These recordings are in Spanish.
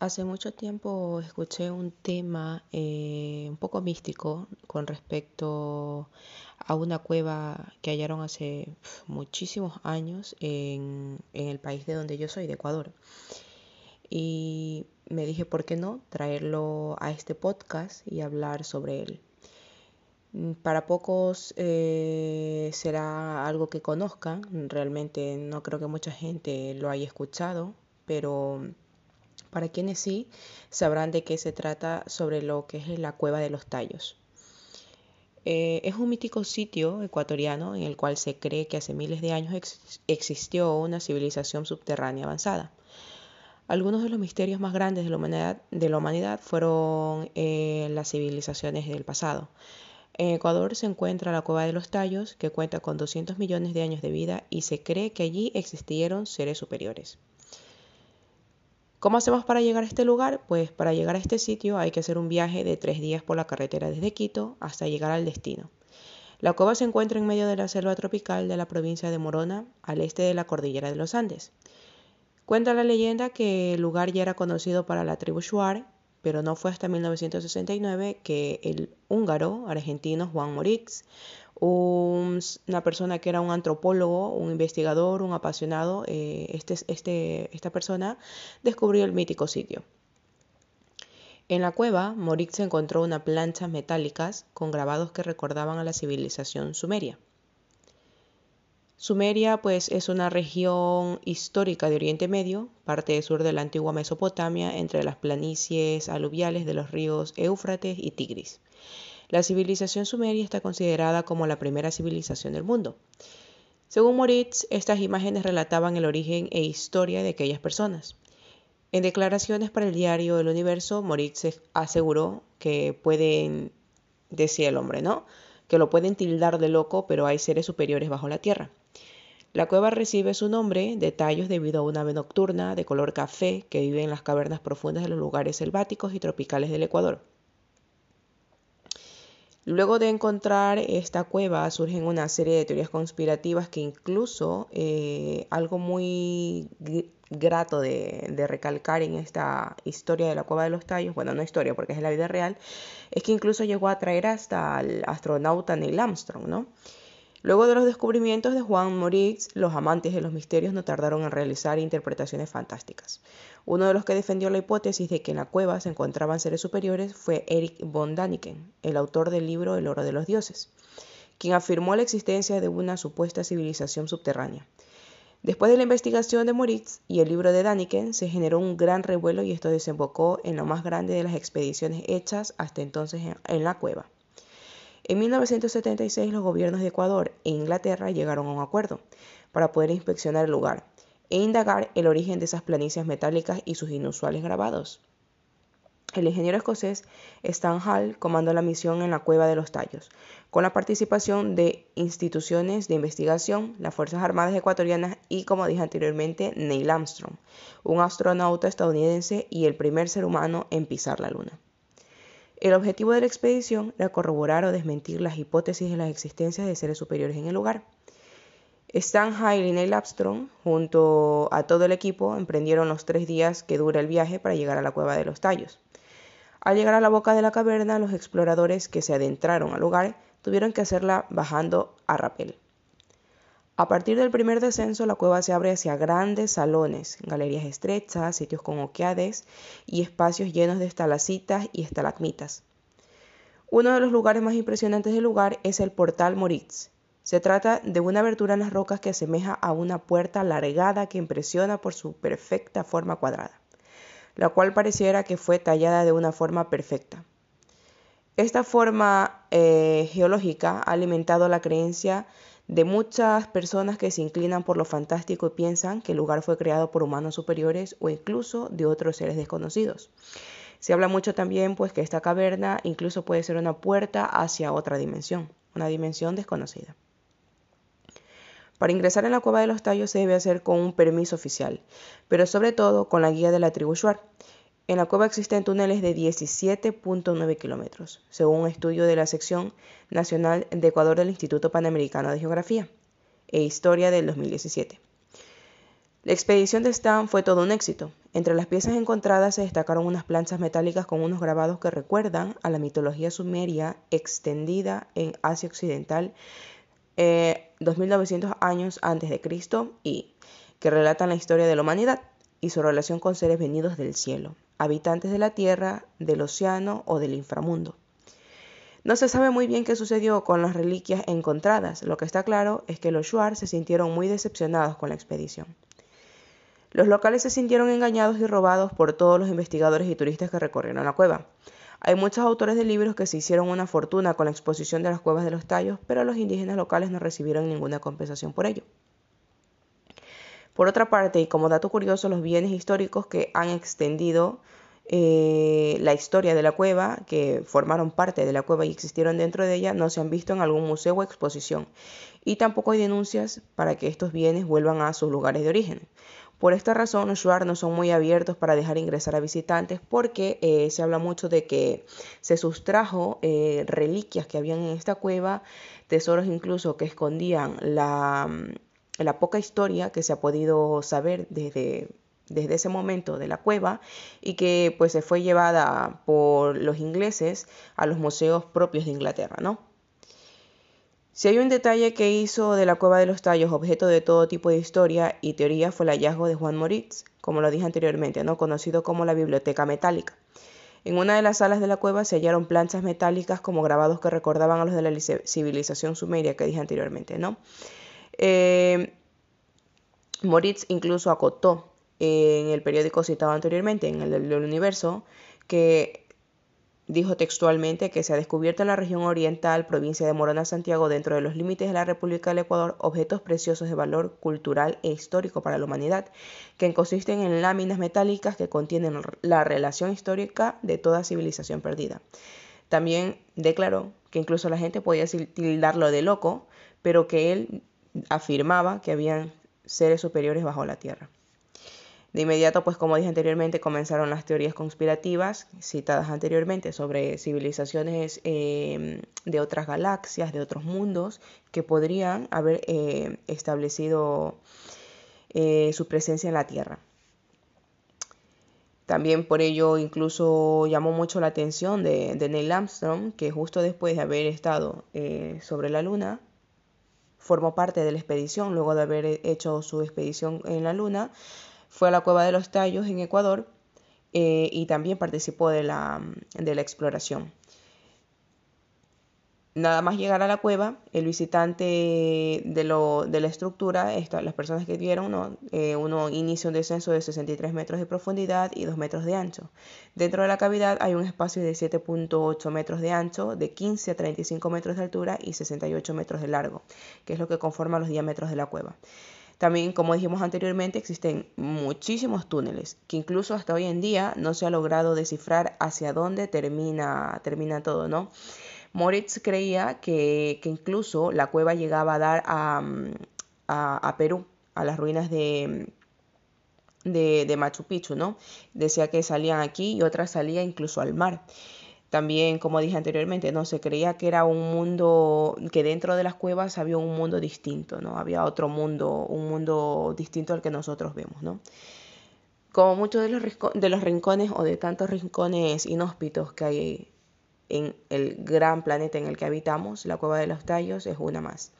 Hace mucho tiempo escuché un tema eh, un poco místico con respecto a una cueva que hallaron hace muchísimos años en, en el país de donde yo soy, de Ecuador. Y me dije, ¿por qué no traerlo a este podcast y hablar sobre él? Para pocos eh, será algo que conozcan, realmente no creo que mucha gente lo haya escuchado, pero para quienes sí, sabrán de qué se trata sobre lo que es la cueva de los tallos. Eh, es un mítico sitio ecuatoriano en el cual se cree que hace miles de años existió una civilización subterránea avanzada. Algunos de los misterios más grandes de la humanidad, de la humanidad fueron eh, las civilizaciones del pasado. En Ecuador se encuentra la Cueva de los Tallos, que cuenta con 200 millones de años de vida y se cree que allí existieron seres superiores. ¿Cómo hacemos para llegar a este lugar? Pues para llegar a este sitio hay que hacer un viaje de tres días por la carretera desde Quito hasta llegar al destino. La cueva se encuentra en medio de la selva tropical de la provincia de Morona, al este de la cordillera de los Andes. Cuenta la leyenda que el lugar ya era conocido para la tribu Shuar, pero no fue hasta 1969 que el húngaro argentino Juan Morix una persona que era un antropólogo, un investigador, un apasionado, eh, este, este, esta persona descubrió el mítico sitio. En la cueva, Morix encontró unas planchas metálicas con grabados que recordaban a la civilización sumeria. Sumeria pues es una región histórica de Oriente Medio, parte sur de la antigua Mesopotamia, entre las planicies aluviales de los ríos Éufrates y Tigris. La civilización sumeria está considerada como la primera civilización del mundo. Según Moritz, estas imágenes relataban el origen e historia de aquellas personas. En declaraciones para el diario El Universo, Moritz aseguró que pueden, decía el hombre, ¿no? Que lo pueden tildar de loco, pero hay seres superiores bajo la tierra. La cueva recibe su nombre de tallos debido a una ave nocturna de color café que vive en las cavernas profundas de los lugares selváticos y tropicales del Ecuador. Luego de encontrar esta cueva surgen una serie de teorías conspirativas que incluso eh, algo muy grato de, de, recalcar en esta historia de la cueva de los tallos, bueno, no historia porque es la vida real, es que incluso llegó a traer hasta al astronauta Neil Armstrong, ¿no? Luego de los descubrimientos de Juan Moritz, los amantes de los misterios no tardaron en realizar interpretaciones fantásticas. Uno de los que defendió la hipótesis de que en la cueva se encontraban seres superiores fue Eric von Daniken, el autor del libro El oro de los dioses, quien afirmó la existencia de una supuesta civilización subterránea. Después de la investigación de Moritz y el libro de Daniken, se generó un gran revuelo y esto desembocó en la más grande de las expediciones hechas hasta entonces en la cueva. En 1976 los gobiernos de Ecuador e Inglaterra llegaron a un acuerdo para poder inspeccionar el lugar e indagar el origen de esas planicies metálicas y sus inusuales grabados. El ingeniero escocés Stan Hall comandó la misión en la Cueva de los Tallos, con la participación de instituciones de investigación, las Fuerzas Armadas Ecuatorianas y, como dije anteriormente, Neil Armstrong, un astronauta estadounidense y el primer ser humano en pisar la Luna. El objetivo de la expedición era corroborar o desmentir las hipótesis de la existencia de seres superiores en el lugar. Stan Hyle y Neil Armstrong, junto a todo el equipo, emprendieron los tres días que dura el viaje para llegar a la cueva de los tallos. Al llegar a la boca de la caverna, los exploradores que se adentraron al lugar tuvieron que hacerla bajando a rapel. A partir del primer descenso, la cueva se abre hacia grandes salones, galerías estrechas, sitios con oqueades y espacios llenos de estalacitas y estalagmitas. Uno de los lugares más impresionantes del lugar es el portal Moritz. Se trata de una abertura en las rocas que asemeja a una puerta alargada que impresiona por su perfecta forma cuadrada, la cual pareciera que fue tallada de una forma perfecta. Esta forma eh, geológica ha alimentado la creencia de muchas personas que se inclinan por lo fantástico y piensan que el lugar fue creado por humanos superiores o incluso de otros seres desconocidos. Se habla mucho también pues que esta caverna incluso puede ser una puerta hacia otra dimensión, una dimensión desconocida. Para ingresar en la cueva de los tallos se debe hacer con un permiso oficial, pero sobre todo con la guía de la tribu Shuar. En la cueva existen túneles de 17.9 kilómetros, según un estudio de la sección nacional de Ecuador del Instituto Panamericano de Geografía e Historia del 2017. La expedición de Stan fue todo un éxito. Entre las piezas encontradas se destacaron unas planchas metálicas con unos grabados que recuerdan a la mitología sumeria extendida en Asia Occidental 2900 eh, años antes de Cristo y que relatan la historia de la humanidad y su relación con seres venidos del cielo, habitantes de la tierra, del océano o del inframundo. No se sabe muy bien qué sucedió con las reliquias encontradas. Lo que está claro es que los Shuar se sintieron muy decepcionados con la expedición. Los locales se sintieron engañados y robados por todos los investigadores y turistas que recorrieron la cueva. Hay muchos autores de libros que se hicieron una fortuna con la exposición de las cuevas de los tallos, pero los indígenas locales no recibieron ninguna compensación por ello. Por otra parte, y como dato curioso, los bienes históricos que han extendido eh, la historia de la cueva, que formaron parte de la cueva y existieron dentro de ella, no se han visto en algún museo o exposición. Y tampoco hay denuncias para que estos bienes vuelvan a sus lugares de origen. Por esta razón, los Shuar no son muy abiertos para dejar ingresar a visitantes porque eh, se habla mucho de que se sustrajo eh, reliquias que habían en esta cueva, tesoros incluso que escondían la, la poca historia que se ha podido saber desde desde ese momento de la cueva y que pues se fue llevada por los ingleses a los museos propios de Inglaterra, ¿no? Si hay un detalle que hizo de la Cueva de los Tallos objeto de todo tipo de historia y teoría fue el hallazgo de Juan Moritz, como lo dije anteriormente, ¿no? conocido como la Biblioteca Metálica. En una de las salas de la cueva se hallaron planchas metálicas como grabados que recordaban a los de la civilización sumeria que dije anteriormente. ¿no? Eh, Moritz incluso acotó en el periódico citado anteriormente, en el del Universo, que Dijo textualmente que se ha descubierto en la región oriental, provincia de Morona, Santiago, dentro de los límites de la República del Ecuador, objetos preciosos de valor cultural e histórico para la humanidad, que consisten en láminas metálicas que contienen la relación histórica de toda civilización perdida. También declaró que incluso la gente podía tildarlo de loco, pero que él afirmaba que habían seres superiores bajo la tierra. De inmediato, pues como dije anteriormente, comenzaron las teorías conspirativas citadas anteriormente sobre civilizaciones em, de otras galaxias, de otros mundos, que podrían haber eh, establecido eh, su presencia en la Tierra. También por ello incluso llamó mucho la atención de, Neil Armstrong, que justo después de haber estado eh, sobre la Luna, formó parte de la expedición, luego de haber hecho su expedición en la Luna, fue a la Cueva de los Tallos en Ecuador eh, y también participó de la, de la exploración. Nada más llegar a la cueva, el visitante de, lo, de la estructura, las personas que vieron, eh, uno inicia un descenso de 63 metros de profundidad y 2 metros de ancho. Dentro de la cavidad hay un espacio de 7.8 metros de ancho, de 15 a 35 metros de altura y 68 metros de largo, que es lo que conforma los diámetros de la cueva. También, como dijimos anteriormente, existen muchísimos túneles que incluso hasta hoy en día no se ha logrado descifrar hacia dónde termina, termina todo, ¿no? Moritz creía que, incluso la cueva llegaba a dar a, Perú, a las ruinas de, de, de, Machu Picchu, ¿no? Decía que salían aquí y otras salían incluso al mar. También, como dije anteriormente, no se creía que era un mundo, que dentro de las cuevas había un mundo distinto, ¿no? Había otro mundo, un mundo distinto al que nosotros vemos, ¿no? Como muchos de los, de los rincones o de tantos rincones inhóspitos que hay en el gran planeta en el que habitamos, la cueva de los tallos es una más.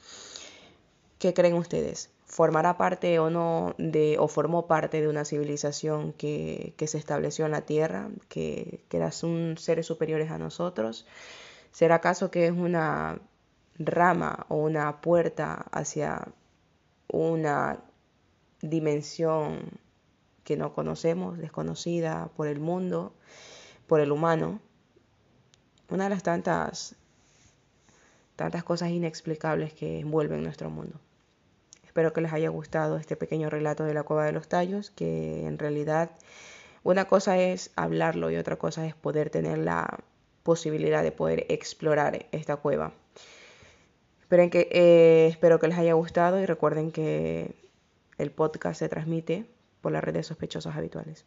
¿Qué creen ustedes? formará parte o no de, o formó parte de una civilización que, se estableció en la Tierra, que, que eran seres superiores a nosotros. ¿Será acaso que es una rama o una puerta hacia una dimensión que no conocemos, desconocida por el mundo, por el humano? Una de las tantas, tantas cosas inexplicables que envuelven nuestro mundo. Espero que les haya gustado este pequeño relato de la cueva de los tallos, que en realidad una cosa es hablarlo y otra cosa es poder tener la posibilidad de poder explorar esta cueva. Que, eh, espero que les haya gustado y recuerden que el podcast se transmite por las redes sospechosos habituales.